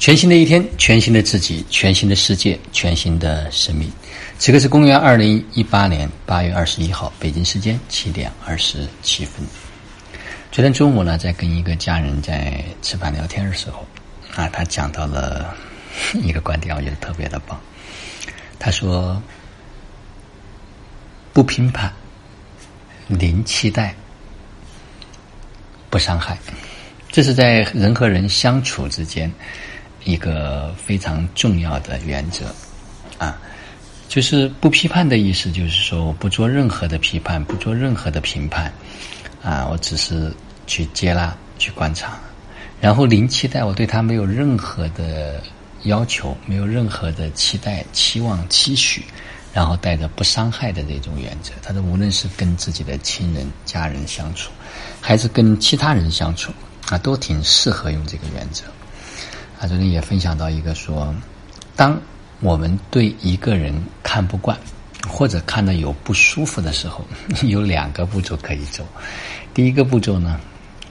全新的一天，全新的自己，全新的世界，全新的生命。此刻是公元二零一八年八月二十一号，北京时间七点二十七分。昨天中午呢，在跟一个家人在吃饭聊天的时候，啊，他讲到了一个观点，我觉得特别的棒。他说：“不评判，零期待，不伤害。”这是在人和人相处之间。一个非常重要的原则，啊，就是不批判的意思，就是说我不做任何的批判，不做任何的评判，啊，我只是去接纳、去观察，然后零期待，我对他没有任何的要求，没有任何的期待、期望、期许，然后带着不伤害的这种原则。他说，无论是跟自己的亲人、家人相处，还是跟其他人相处，啊，都挺适合用这个原则。他昨天也分享到一个说，当我们对一个人看不惯，或者看到有不舒服的时候，有两个步骤可以走。第一个步骤呢，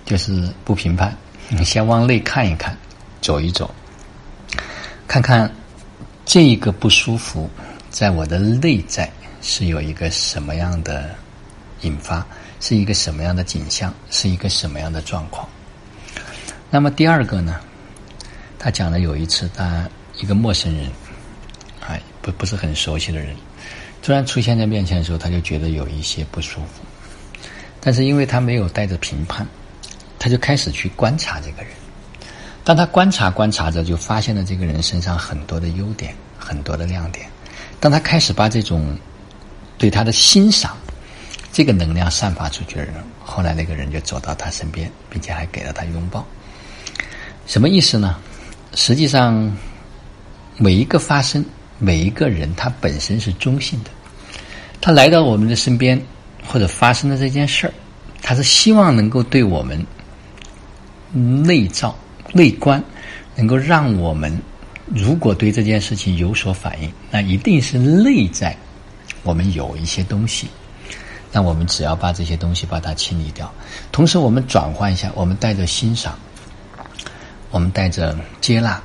就是不评判，你先往内看一看，走一走，看看这一个不舒服在我的内在是有一个什么样的引发，是一个什么样的景象，是一个什么样的状况。那么第二个呢？他讲了有一次，他一个陌生人，啊，不不是很熟悉的人，突然出现在面前的时候，他就觉得有一些不舒服。但是因为他没有带着评判，他就开始去观察这个人。当他观察观察着，就发现了这个人身上很多的优点，很多的亮点。当他开始把这种对他的欣赏这个能量散发出去的人，后来那个人就走到他身边，并且还给了他拥抱。什么意思呢？实际上，每一个发生，每一个人，他本身是中性的。他来到我们的身边，或者发生的这件事儿，他是希望能够对我们内照、内观，能够让我们如果对这件事情有所反应，那一定是内在我们有一些东西。那我们只要把这些东西把它清理掉，同时我们转换一下，我们带着欣赏。我们带着接纳，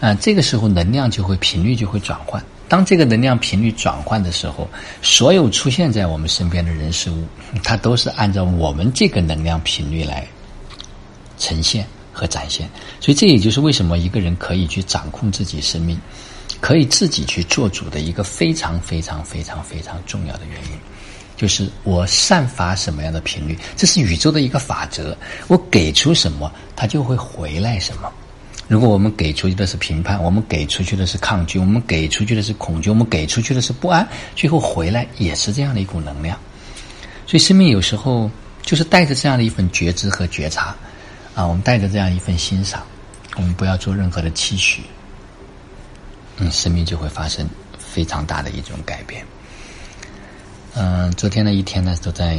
啊，这个时候能量就会频率就会转换。当这个能量频率转换的时候，所有出现在我们身边的人事物，它都是按照我们这个能量频率来呈现和展现。所以，这也就是为什么一个人可以去掌控自己生命，可以自己去做主的一个非常非常非常非常重要的原因。就是我散发什么样的频率，这是宇宙的一个法则。我给出什么，它就会回来什么。如果我们给出去的是评判，我们给出去的是抗拒，我们给出去的是恐惧，我们给出去的是不安，最后回来也是这样的一股能量。所以，生命有时候就是带着这样的一份觉知和觉察啊，我们带着这样一份欣赏，我们不要做任何的期许，嗯，生命就会发生非常大的一种改变。嗯，昨天的一天呢，都在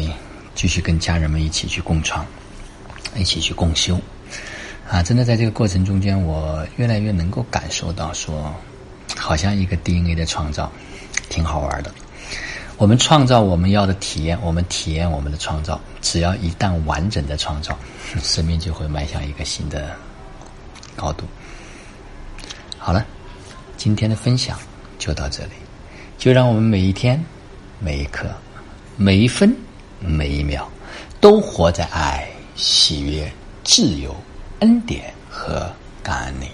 继续跟家人们一起去共创，一起去共修。啊，真的在这个过程中间，我越来越能够感受到，说好像一个 DNA 的创造，挺好玩的。我们创造我们要的体验，我们体验我们的创造。只要一旦完整的创造，生命就会迈向一个新的高度。好了，今天的分享就到这里，就让我们每一天。每一刻，每一分，每一秒，都活在爱、喜悦、自由、恩典和感恩里。